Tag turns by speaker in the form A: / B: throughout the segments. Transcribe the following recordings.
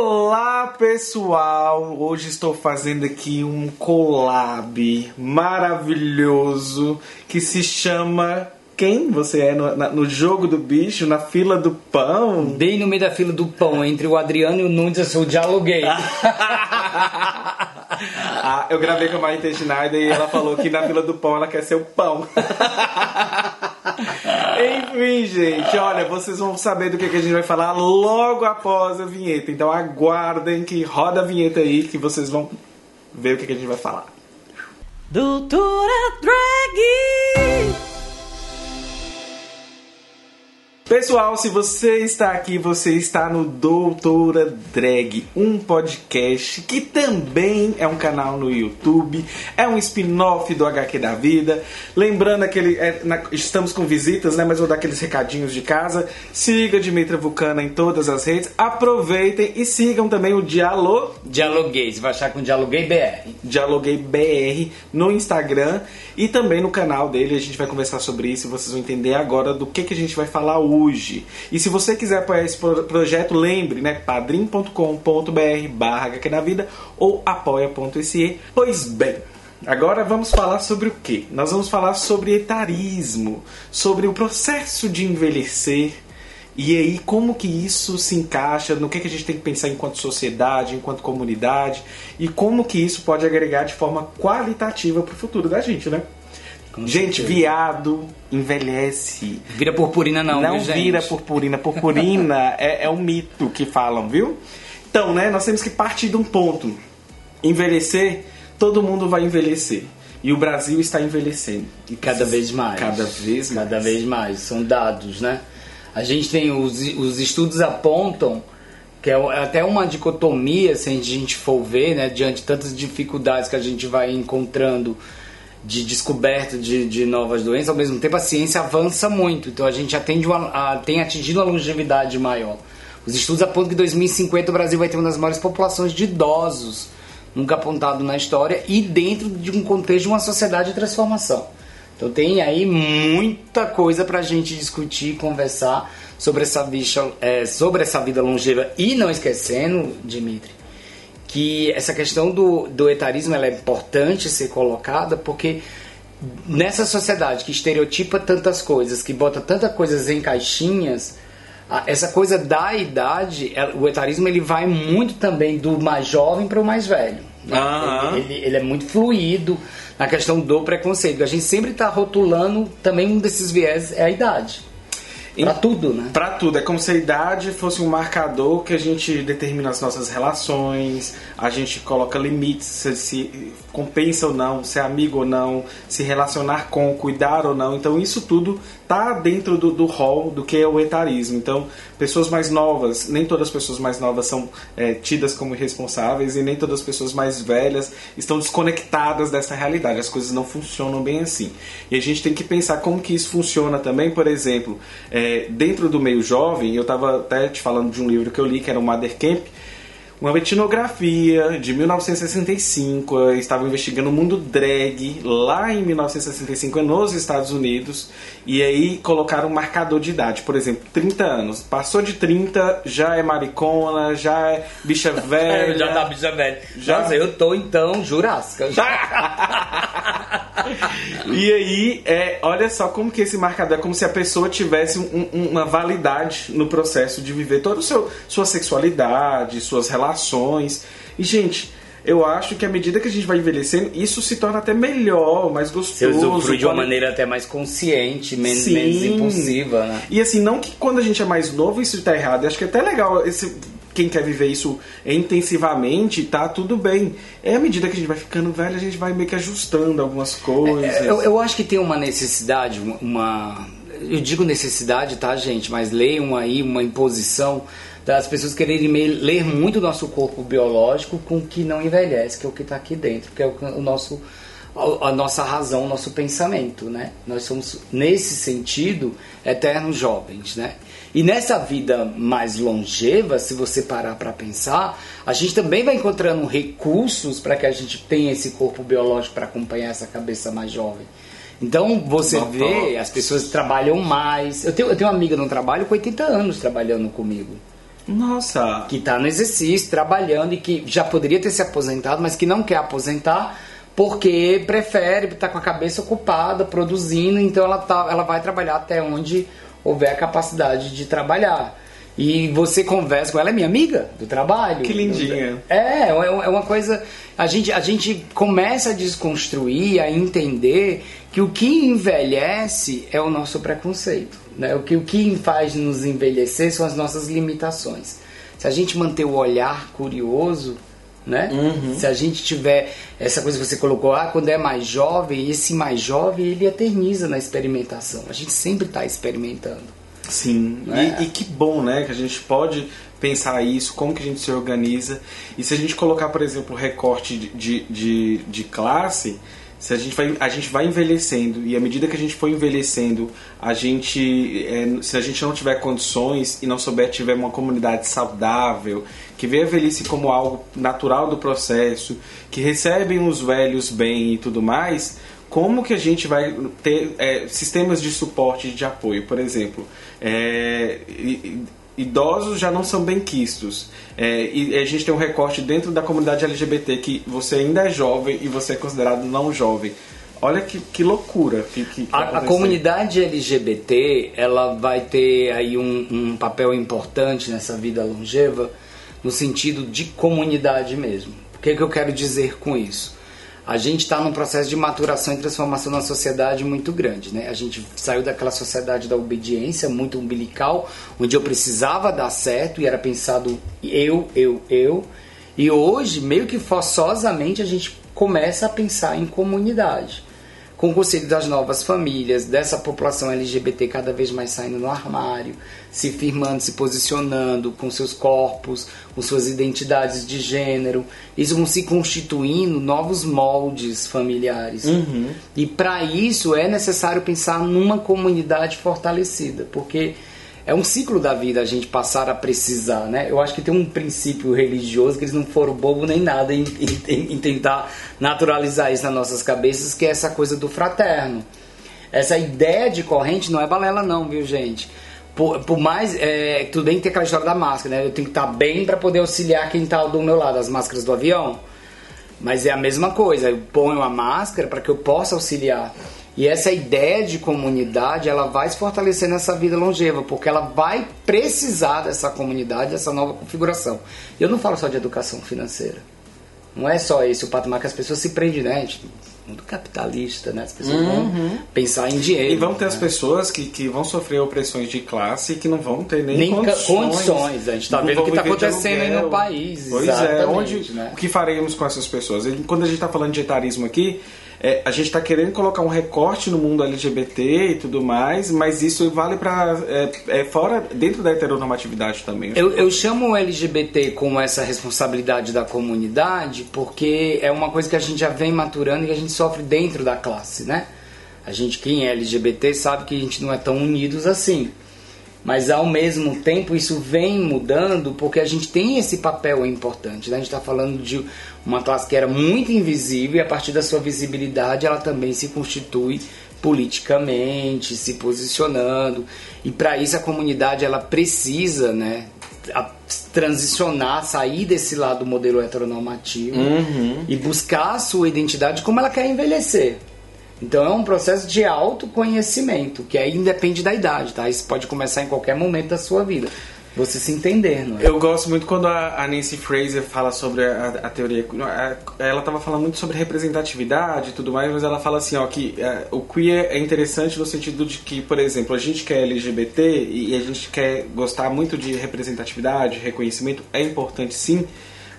A: Olá pessoal! Hoje estou fazendo aqui um collab maravilhoso que se chama quem você é no, na, no, jogo do bicho, na fila do pão?
B: Bem no meio da fila do pão, entre o Adriano e o Nunes, eu sou dialoguei.
A: ah, eu gravei com a Maite Schneider e ela falou que na fila do pão ela quer ser o pão. Enfim, gente, olha, vocês vão saber do que, que a gente vai falar logo após a vinheta. Então aguardem que roda a vinheta aí que vocês vão ver o que, que a gente vai falar. Doutora Drag! Pessoal, se você está aqui, você está no Doutora Drag, um podcast que também é um canal no YouTube, é um spin-off do HQ da Vida. Lembrando aquele. É, na, estamos com visitas, né? Mas vou dar aqueles recadinhos de casa. Siga Dimitra Vulcana em todas as redes. Aproveitem e sigam também o Dialog.
B: Dialoguei, você vai achar com Dialoguei BR.
A: Dialoguei BR no Instagram e também no canal dele. A gente vai conversar sobre isso e vocês vão entender agora do que, que a gente vai falar hoje hoje. E se você quiser apoiar esse projeto, lembre, né? padrim.com.br barra na vida ou apoia.se. Pois bem, Agora vamos falar sobre o que? Nós vamos falar sobre etarismo, sobre o processo de envelhecer e aí como que isso se encaixa, no que, que a gente tem que pensar enquanto sociedade, enquanto comunidade e como que isso pode agregar de forma qualitativa para o futuro da gente, né? Gente, viado envelhece.
B: Vira purpurina não,
A: Não
B: viu,
A: vira purpurina. Purpurina é, é um mito que falam, viu? Então, né, nós temos que partir de um ponto. Envelhecer, todo mundo vai envelhecer. E o Brasil está envelhecendo.
B: E cada vez mais.
A: Cada vez
B: mais. Cada vez mais. São dados, né? A gente tem, os, os estudos apontam que é até uma dicotomia, se a gente for ver, né, diante de tantas dificuldades que a gente vai encontrando de descoberta de, de novas doenças, ao mesmo tempo a ciência avança muito, então a gente atende uma, a, tem atingido uma longevidade maior. Os estudos apontam que em 2050 o Brasil vai ter uma das maiores populações de idosos nunca apontado na história e dentro de um contexto de uma sociedade de transformação. Então tem aí muita coisa para a gente discutir, conversar sobre essa, bicha, é, sobre essa vida longeva e não esquecendo, Dimitri, que essa questão do, do etarismo é importante ser colocada porque nessa sociedade que estereotipa tantas coisas, que bota tantas coisas em caixinhas, essa coisa da idade, é, o etarismo ele vai muito também do mais jovem para o mais velho. Uhum. Ele, ele, ele, é muito fluido na questão do preconceito. A gente sempre está rotulando também um desses viés é a idade. Para tudo, né?
A: Para tudo. É como se a idade fosse um marcador que a gente determina as nossas relações, a gente coloca limites, se, se compensa ou não, se é amigo ou não, se relacionar com, cuidar ou não. Então isso tudo tá dentro do, do hall do que é o etarismo. Então, pessoas mais novas, nem todas as pessoas mais novas são é, tidas como irresponsáveis e nem todas as pessoas mais velhas estão desconectadas dessa realidade. As coisas não funcionam bem assim. E a gente tem que pensar como que isso funciona também, por exemplo, é, dentro do meio jovem, eu estava até te falando de um livro que eu li, que era o Mother Camp, uma etnografia de 1965, eu estava investigando o mundo drag lá em 1965 nos Estados Unidos e aí colocaram um marcador de idade, por exemplo, 30 anos. Passou de 30, já é maricona, já é bicha velha.
B: já tá bicha velha. Já Nossa, eu tô então jurássica.
A: e aí, é, olha só como que esse marcador é como se a pessoa tivesse um, uma validade no processo de viver toda a sua sexualidade, suas relações. E, gente, eu acho que à medida que a gente vai envelhecendo, isso se torna até melhor, mais gostoso. Você
B: usufrui de uma maneira até mais consciente, menos, menos impulsiva, né?
A: E assim, não que quando a gente é mais novo isso está errado. Eu acho que é até legal esse quem quer viver isso intensivamente, tá tudo bem. É à medida que a gente vai ficando velho, a gente vai meio que ajustando algumas coisas.
B: É, eu, eu acho que tem uma necessidade, uma. Eu digo necessidade, tá, gente? Mas leiam aí uma imposição das pessoas quererem ler muito o nosso corpo biológico com o que não envelhece, que é o que está aqui dentro, que é o, nosso a nossa razão, o nosso pensamento, né? Nós somos nesse sentido eternos jovens, né? E nessa vida mais longeva, se você parar para pensar, a gente também vai encontrando recursos para que a gente tenha esse corpo biológico para acompanhar essa cabeça mais jovem. Então você vê, as pessoas trabalham mais. Eu tenho, eu tenho uma amiga no trabalho com 80 anos trabalhando comigo.
A: Nossa!
B: Que está no exercício, trabalhando e que já poderia ter se aposentado, mas que não quer aposentar porque prefere estar com a cabeça ocupada, produzindo, então ela, tá, ela vai trabalhar até onde houver a capacidade de trabalhar. E você conversa com ela, é minha amiga do trabalho.
A: Que lindinha.
B: É, é, é uma coisa. A gente, a gente começa a desconstruir, a entender que o que envelhece é o nosso preconceito. Né? O, que, o que faz nos envelhecer são as nossas limitações. Se a gente manter o olhar curioso, né? Uhum. Se a gente tiver essa coisa que você colocou, ah, quando é mais jovem, esse mais jovem ele eterniza na experimentação. A gente sempre está experimentando.
A: Sim, né? e, e, que bom, né? Que a gente pode pensar isso, como que a gente se organiza. E se a gente colocar, por exemplo, recorte de, de, de classe, se a gente vai a gente vai envelhecendo e à medida que a gente for envelhecendo a gente é, se a gente não tiver condições e não souber tiver uma comunidade saudável que vê a velhice como algo natural do processo que recebem os velhos bem e tudo mais como que a gente vai ter é, sistemas de suporte de apoio? Por exemplo é, idosos já não são bem quistos. É, e a gente tem um recorte dentro da comunidade LGBT que você ainda é jovem e você é considerado não jovem. Olha que, que loucura que, que,
B: a, a, comunidade LGBT ela vai ter aí um, um papel importante nessa vida longeva no sentido de comunidade mesmo. O que, que eu quero dizer com isso? A gente está num processo de maturação e transformação na sociedade muito grande, né? A gente saiu daquela sociedade da obediência muito umbilical, onde eu precisava dar certo e era pensado eu, eu, eu. E hoje, meio que forçosamente, a gente começa a pensar em comunidade com o conselho das novas famílias, dessa população LGBT cada vez mais saindo no armário, se firmando, se posicionando com seus corpos, com suas identidades de gênero. Isso vão se constituindo novos moldes familiares. Uhum. E para isso é necessário pensar numa comunidade fortalecida, porque é um ciclo da vida a gente passar a precisar, né? Eu acho que tem um princípio religioso que eles não foram bobo nem nada em, em, em tentar naturalizar isso nas nossas cabeças, que é essa coisa do fraterno. Essa ideia de corrente não é balela não, viu gente? Por, por, mais. É, tudo bem que tem aquela história da máscara, né? Eu tenho que estar bem para poder auxiliar quem está do meu lado, as máscaras do avião. Mas é a mesma coisa, eu ponho a máscara para que eu possa auxiliar. E essa ideia de comunidade, ela vai se fortalecer nessa vida longeva, porque ela vai precisar dessa comunidade, dessa nova configuração. Eu não falo só de educação financeira. Não é só esse o patamar que as pessoas se prendem, né? Mundo capitalista, né? As pessoas uhum. vão pensar em dinheiro.
A: E vão ter
B: né?
A: as pessoas que, que vão sofrer opressões de classe e que não vão ter nem,
B: nem
A: condições.
B: condições. A gente está vendo o que está acontecendo aí no país.
A: Pois é, onde, né? o que faremos com essas pessoas? Quando a gente está falando de etarismo aqui, é, a gente está querendo colocar um recorte no mundo LGBT e tudo mais, mas isso vale para é, é, fora dentro da heteronormatividade também.
B: Eu, eu chamo o LGBT como essa responsabilidade da comunidade porque é uma coisa que a gente já vem maturando e que a gente sofre dentro da classe, né? A gente, quem é LGBT, sabe que a gente não é tão unidos assim. Mas ao mesmo tempo isso vem mudando porque a gente tem esse papel importante. Né? A gente está falando de uma classe que era muito invisível e a partir da sua visibilidade ela também se constitui politicamente, se posicionando. E para isso a comunidade ela precisa, né, transicionar, sair desse lado do modelo heteronormativo uhum. e buscar a sua identidade como ela quer envelhecer. Então é um processo de autoconhecimento, que aí depende da idade, tá? Isso pode começar em qualquer momento da sua vida. Você se entender, não é?
A: Eu gosto muito quando a, Nancy Fraser fala sobre a, a teoria. Ela estava falando muito sobre representatividade e tudo mais, mas ela fala assim, ó, que é, o queer é interessante no sentido de que, por exemplo, a gente quer LGBT e a gente quer gostar muito de representatividade, reconhecimento, é importante sim,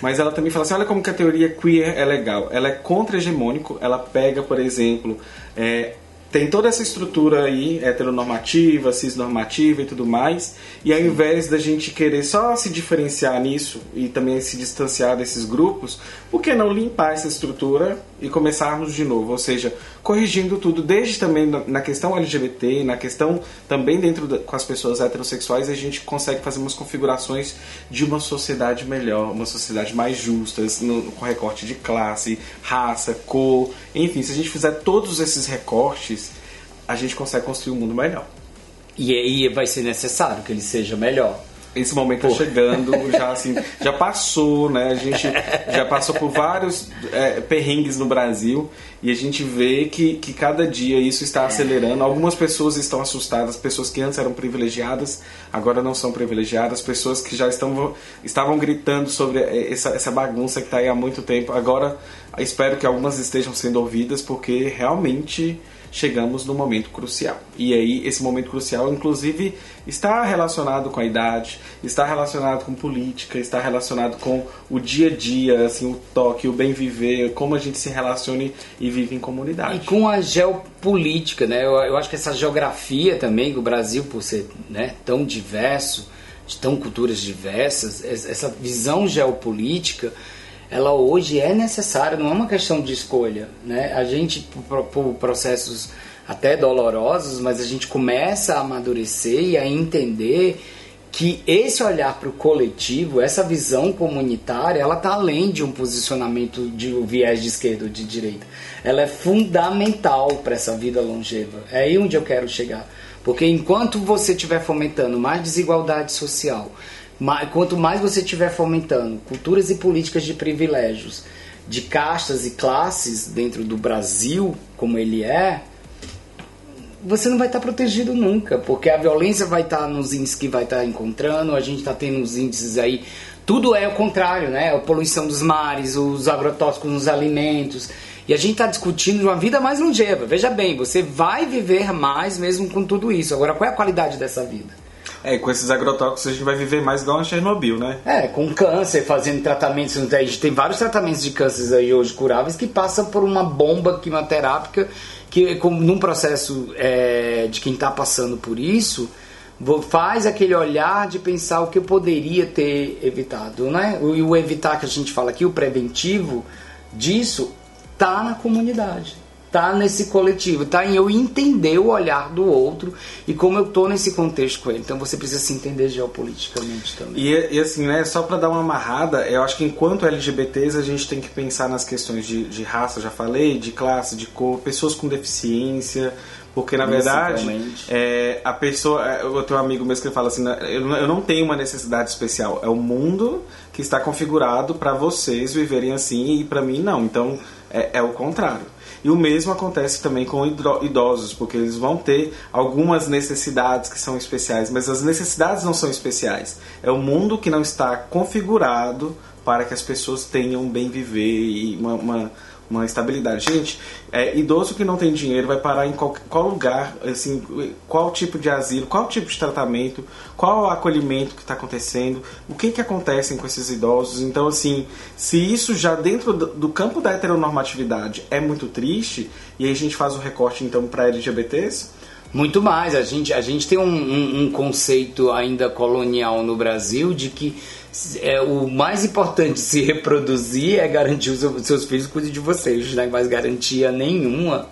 A: mas ela também fala assim, olha como que a teoria queer é legal. Ela é contra-hegemônico, ela pega, por exemplo, é, tem toda essa estrutura aí, heteronormativa, cisnormativa e tudo mais, e ao invés da gente querer só se diferenciar nisso e também se distanciar desses grupos, por que não limpar essa estrutura e começarmos de novo? Ou seja, corrigindo tudo, desde também na questão LGBT, na questão também dentro da, com as pessoas heterossexuais, a gente consegue fazer umas configurações de uma sociedade melhor, uma sociedade mais justa, no, com recorte de classe, raça, cor, enfim, se a gente fizer todos esses recortes, a gente consegue construir um mundo melhor.
B: E aí vai ser necessário que ele seja melhor.
A: Esse momento tá chegando, já assim, já passou, né? A gente já passou por vários é, perrengues no Brasil e a gente vê que, que cada dia isso está acelerando. Algumas pessoas estão assustadas, pessoas que antes eram privilegiadas, agora não são privilegiadas, pessoas que já estão, estavam gritando sobre essa, essa bagunça que está aí há muito tempo. Agora espero que algumas estejam sendo ouvidas, porque realmente chegamos no momento crucial. E aí, esse momento crucial, inclusive, está relacionado com a idade, está relacionado com política, está relacionado com o dia a dia, assim, o toque, o bem viver, como a gente se relaciona e vive em comunidade.
B: E com a geopolítica, né? Eu, eu acho que essa geografia também, o Brasil, por ser né, tão diverso, de tão culturas diversas, essa visão geopolítica ela hoje é necessária, não é uma questão de escolha. Né? A gente, por, processos até dolorosos, mas a gente começa a amadurecer e a entender que esse olhar para o coletivo, essa visão comunitária, ela está além de um posicionamento de um viés de esquerda ou de direita. Ela é fundamental para essa vida longeva. É aí onde eu quero chegar. Porque enquanto você estiver fomentando mais desigualdade social, quanto mais você estiver fomentando culturas e políticas de privilégios, de castas e classes dentro do Brasil, como ele é, você não vai estar protegido nunca, porque a violência vai estar nos índices que vai estar encontrando, a gente está tendo os índices aí, tudo é o contrário, né? A poluição dos mares, os agrotóxicos nos alimentos. E a gente está discutindo uma vida mais longeva. Veja bem, você vai viver mais mesmo com tudo isso. Agora, qual é a qualidade dessa vida?
A: É, com esses agrotóxicos a gente vai viver mais igual a Chernobyl, né?
B: É, com câncer, fazendo tratamentos. A gente tem vários tratamentos de câncer aí hoje curáveis que passam por uma bomba quimioterápica que, num processo é, de quem está passando por isso, faz aquele olhar de pensar o que eu poderia ter evitado, né? E o evitar que a gente fala aqui, o preventivo disso, tá na comunidade tá nesse coletivo, tá em eu entender o olhar do outro e como eu tô nesse contexto com ele. Então você precisa se entender geopoliticamente também.
A: E, e assim, né, só para dar uma amarrada, eu acho que enquanto LGBTs a gente tem que pensar nas questões de, de raça, já falei, de classe, de cor, pessoas com deficiência, porque na verdade é, a pessoa, é, eu tenho um amigo mesmo que fala assim, eu não tenho uma necessidade especial, é o mundo que está configurado para vocês viverem assim e para mim não. Então é, é o contrário. E o mesmo acontece também com idosos, porque eles vão ter algumas necessidades que são especiais, mas as necessidades não são especiais. É o mundo que não está configurado para que as pessoas tenham um bem viver e uma, uma uma estabilidade. Gente, é, idoso que não tem dinheiro vai parar em qual, qual lugar, assim, qual tipo de asilo, qual tipo de tratamento, qual o acolhimento que está acontecendo, o que que acontece com esses idosos. Então, assim, se isso já dentro do, do campo da heteronormatividade é muito triste, e aí a gente faz o recorte então para LGBTs,
B: muito mais. A gente, a gente tem um, um, um, conceito ainda colonial no Brasil de que é, o mais importante se reproduzir é garantir os seus filhos cuidem de vocês, não é mais garantia nenhuma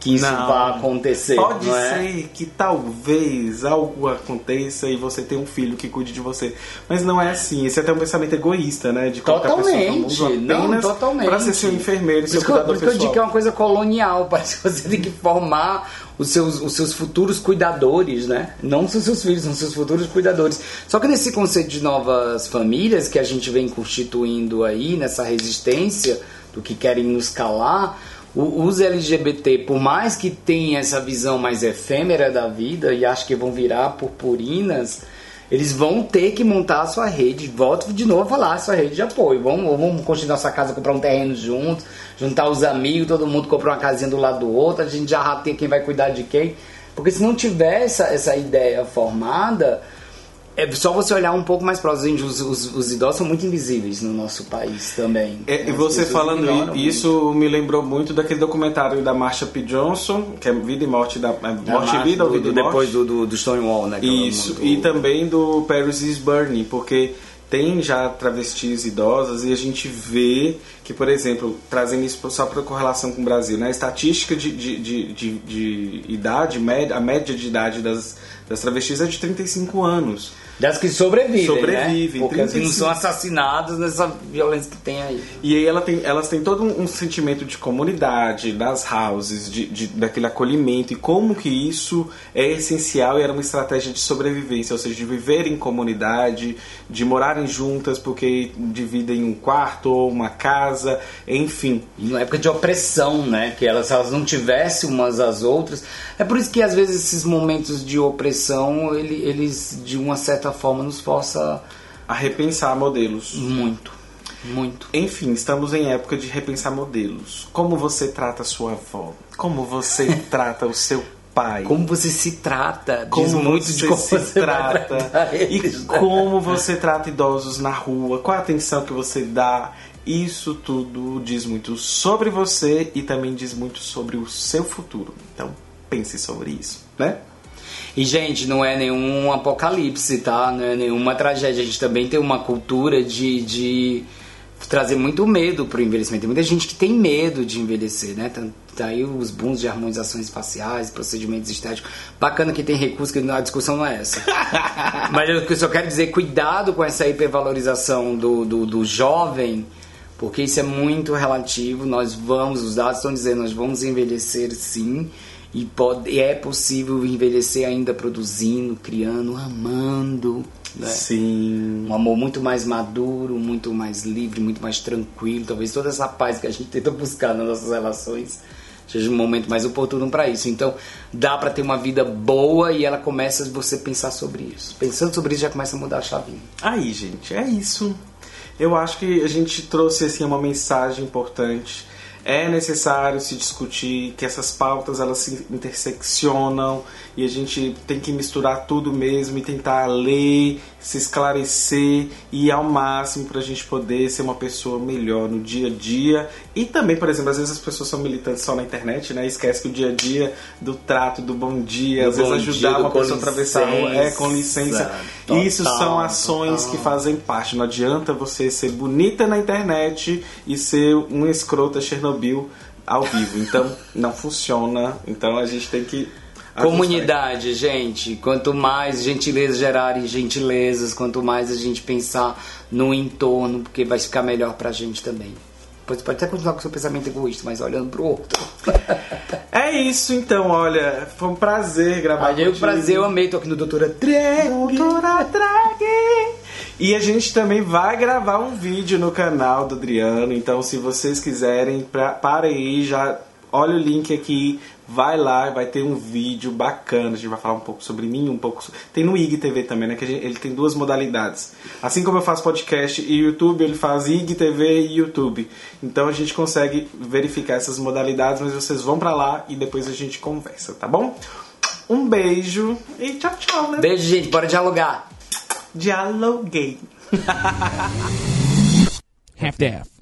B: que isso não, vá acontecer.
A: Pode
B: é?
A: ser que talvez algo aconteça e você tenha um filho que cuide de você. Mas não é assim. Esse é até um pensamento egoísta, né? De
B: colocar totalmente. pessoa no mundo apenas não, totalmente.
A: para ser seu enfermeiro, seu cuidador
B: Por isso que eu digo que é uma coisa colonial. Parece que você tem que formar os seus, os seus futuros cuidadores, né? Não são seus filhos, são seus futuros cuidadores. Só que nesse conceito de novas famílias que a gente vem constituindo aí, nessa resistência do que querem nos calar os LGBT, por mais que tenham essa visão mais efêmera da vida e acho que vão virar purpurinas, eles vão ter que montar a sua rede. Volto de novo a falar, a sua rede de apoio. Vamos, vamos construir nossa casa, comprar um terreno juntos, juntar os amigos, todo mundo comprar uma casinha do lado do outro, a gente já tem quem vai cuidar de quem. Porque se não tiver essa, essa ideia formada, é só você olhar um pouco mais próximo. Os, os, os, idosos são muito invisíveis no nosso país também.
A: É, e você falando isso muito. me lembrou muito daquele documentário da Marsha P. Johnson, que é Vida e Morte da é, Morte e Vida
B: do,
A: ou Vida
B: do,
A: e
B: Morte? Depois do, do, do Stonewall, né?
A: Isso, muito... e também do Paris is Burning, porque tem já travestis idosas e a gente vê que, por exemplo, trazendo isso só para correlação com o Brasil, né? a estatística de, de, de, de, de idade, a média de idade das, das travestis é de 35 anos.
B: Das que sobrevivem,
A: Sobrevivem,
B: né? Porque que não
A: 35.
B: são assassinadas nessa violência que tem aí.
A: E aí ela tem, elas têm todo um, um sentimento de comunidade, das houses, de, de- daquele acolhimento e como que isso é essencial e era uma estratégia de sobrevivência, ou seja, de viver em comunidade, de morarem juntas porque dividem um quarto ou uma casa, enfim.
B: E numa época de opressão, né? Que elas, elas não tivessem umas às outras. É por isso que às vezes esses momentos de opressão, ele- eles de uma certa forma nos força
A: A repensar modelos.
B: muito. Muito.
A: Enfim, estamos em época de repensar modelos. Como você trata sua avó? Como você trata o seu pai?
B: Como você se trata,
A: como
B: diz muito
A: você
B: de como
A: se
B: você
A: trata e
B: né?
A: como você trata idosos na rua, qual a atenção que você dá. Isso tudo diz muito sobre você e também diz muito sobre o seu futuro. Então, pense sobre isso, né?
B: E, gente, não é nenhum apocalipse, tá? Não é nenhuma tragédia. A gente também tem uma cultura de, de trazer muito medo pro envelhecimento. Tem muita gente que tem medo de envelhecer, né? Tá, aí os booms de harmonizações faciais, procedimentos estéticos. Bacana que tem recurso, que a discussão não é essa. Mas eu só quero dizer, cuidado com essa hipervalorização do, do, do jovem, porque isso é muito relativo. Nós vamos, os dados estão dizendo, nós vamos envelhecer sim. E pode, e é possível envelhecer ainda produzindo, criando, amando. Né?
A: Sim.
B: Um amor muito mais maduro, muito mais livre, muito mais tranquilo. Talvez toda essa paz que a gente tenta buscar nas nossas relações seja um momento mais oportuno para isso. Então, dá para ter uma vida boa e ela começa você pensar sobre isso. Pensando sobre isso já começa a mudar a chavinha.
A: Aí, gente, é isso. Eu acho que a gente trouxe assim uma mensagem importante. É necessário se discutir que essas pautas elas se interseccionam e a gente tem que misturar tudo mesmo e tentar ler, se esclarecer e ir ao máximo para a gente poder ser uma pessoa melhor no dia a dia. E também, por exemplo, às vezes as pessoas são militantes só na internet, né? Esquece que o dia a dia do trato, do bom dia,
B: Do
A: às vezes ajudar
B: dia,
A: uma pessoa a atravessar a rua, é com
B: licença.
A: licença.
B: Total,
A: Isso são ações
B: total.
A: que fazem parte. Não adianta você ser bonita na internet e ser um escrota Chernobyl ao vivo. Então, não funciona. Então, a gente tem que.
B: Comunidade, gente. Quanto mais gentilezas gerarem gentilezas, quanto mais a gente pensar no entorno, porque vai ficar melhor pra gente também. Você pode até continuar com seu pensamento egoísta, mas olhando pro outro.
A: É isso, então. Olha, foi um prazer gravar
B: eu,
A: contigo.
B: prazer, eu amei. Tô aqui no Doutora Drag.
A: Doutora Drag! E a gente também vai gravar um vídeo no canal do Adriano. Então, se vocês quiserem, pra, parem aí, já olha o link aqui. Vai lá, vai ter um vídeo bacana. A gente vai falar um pouco sobre mim, um pouco. so- Tem no IGTV também, né? Que a gente- ele tem duas modalidades. Assim como eu faço podcast e YouTube, ele faz IGTV e YouTube. Então a gente consegue verificar essas modalidades, mas vocês vão pra lá e depois a gente conversa, tá bom? Um beijo e tchau, tchau, né?
B: Beijo, gente. Bora dialogar.
A: Dialoguei.
C: half-daff.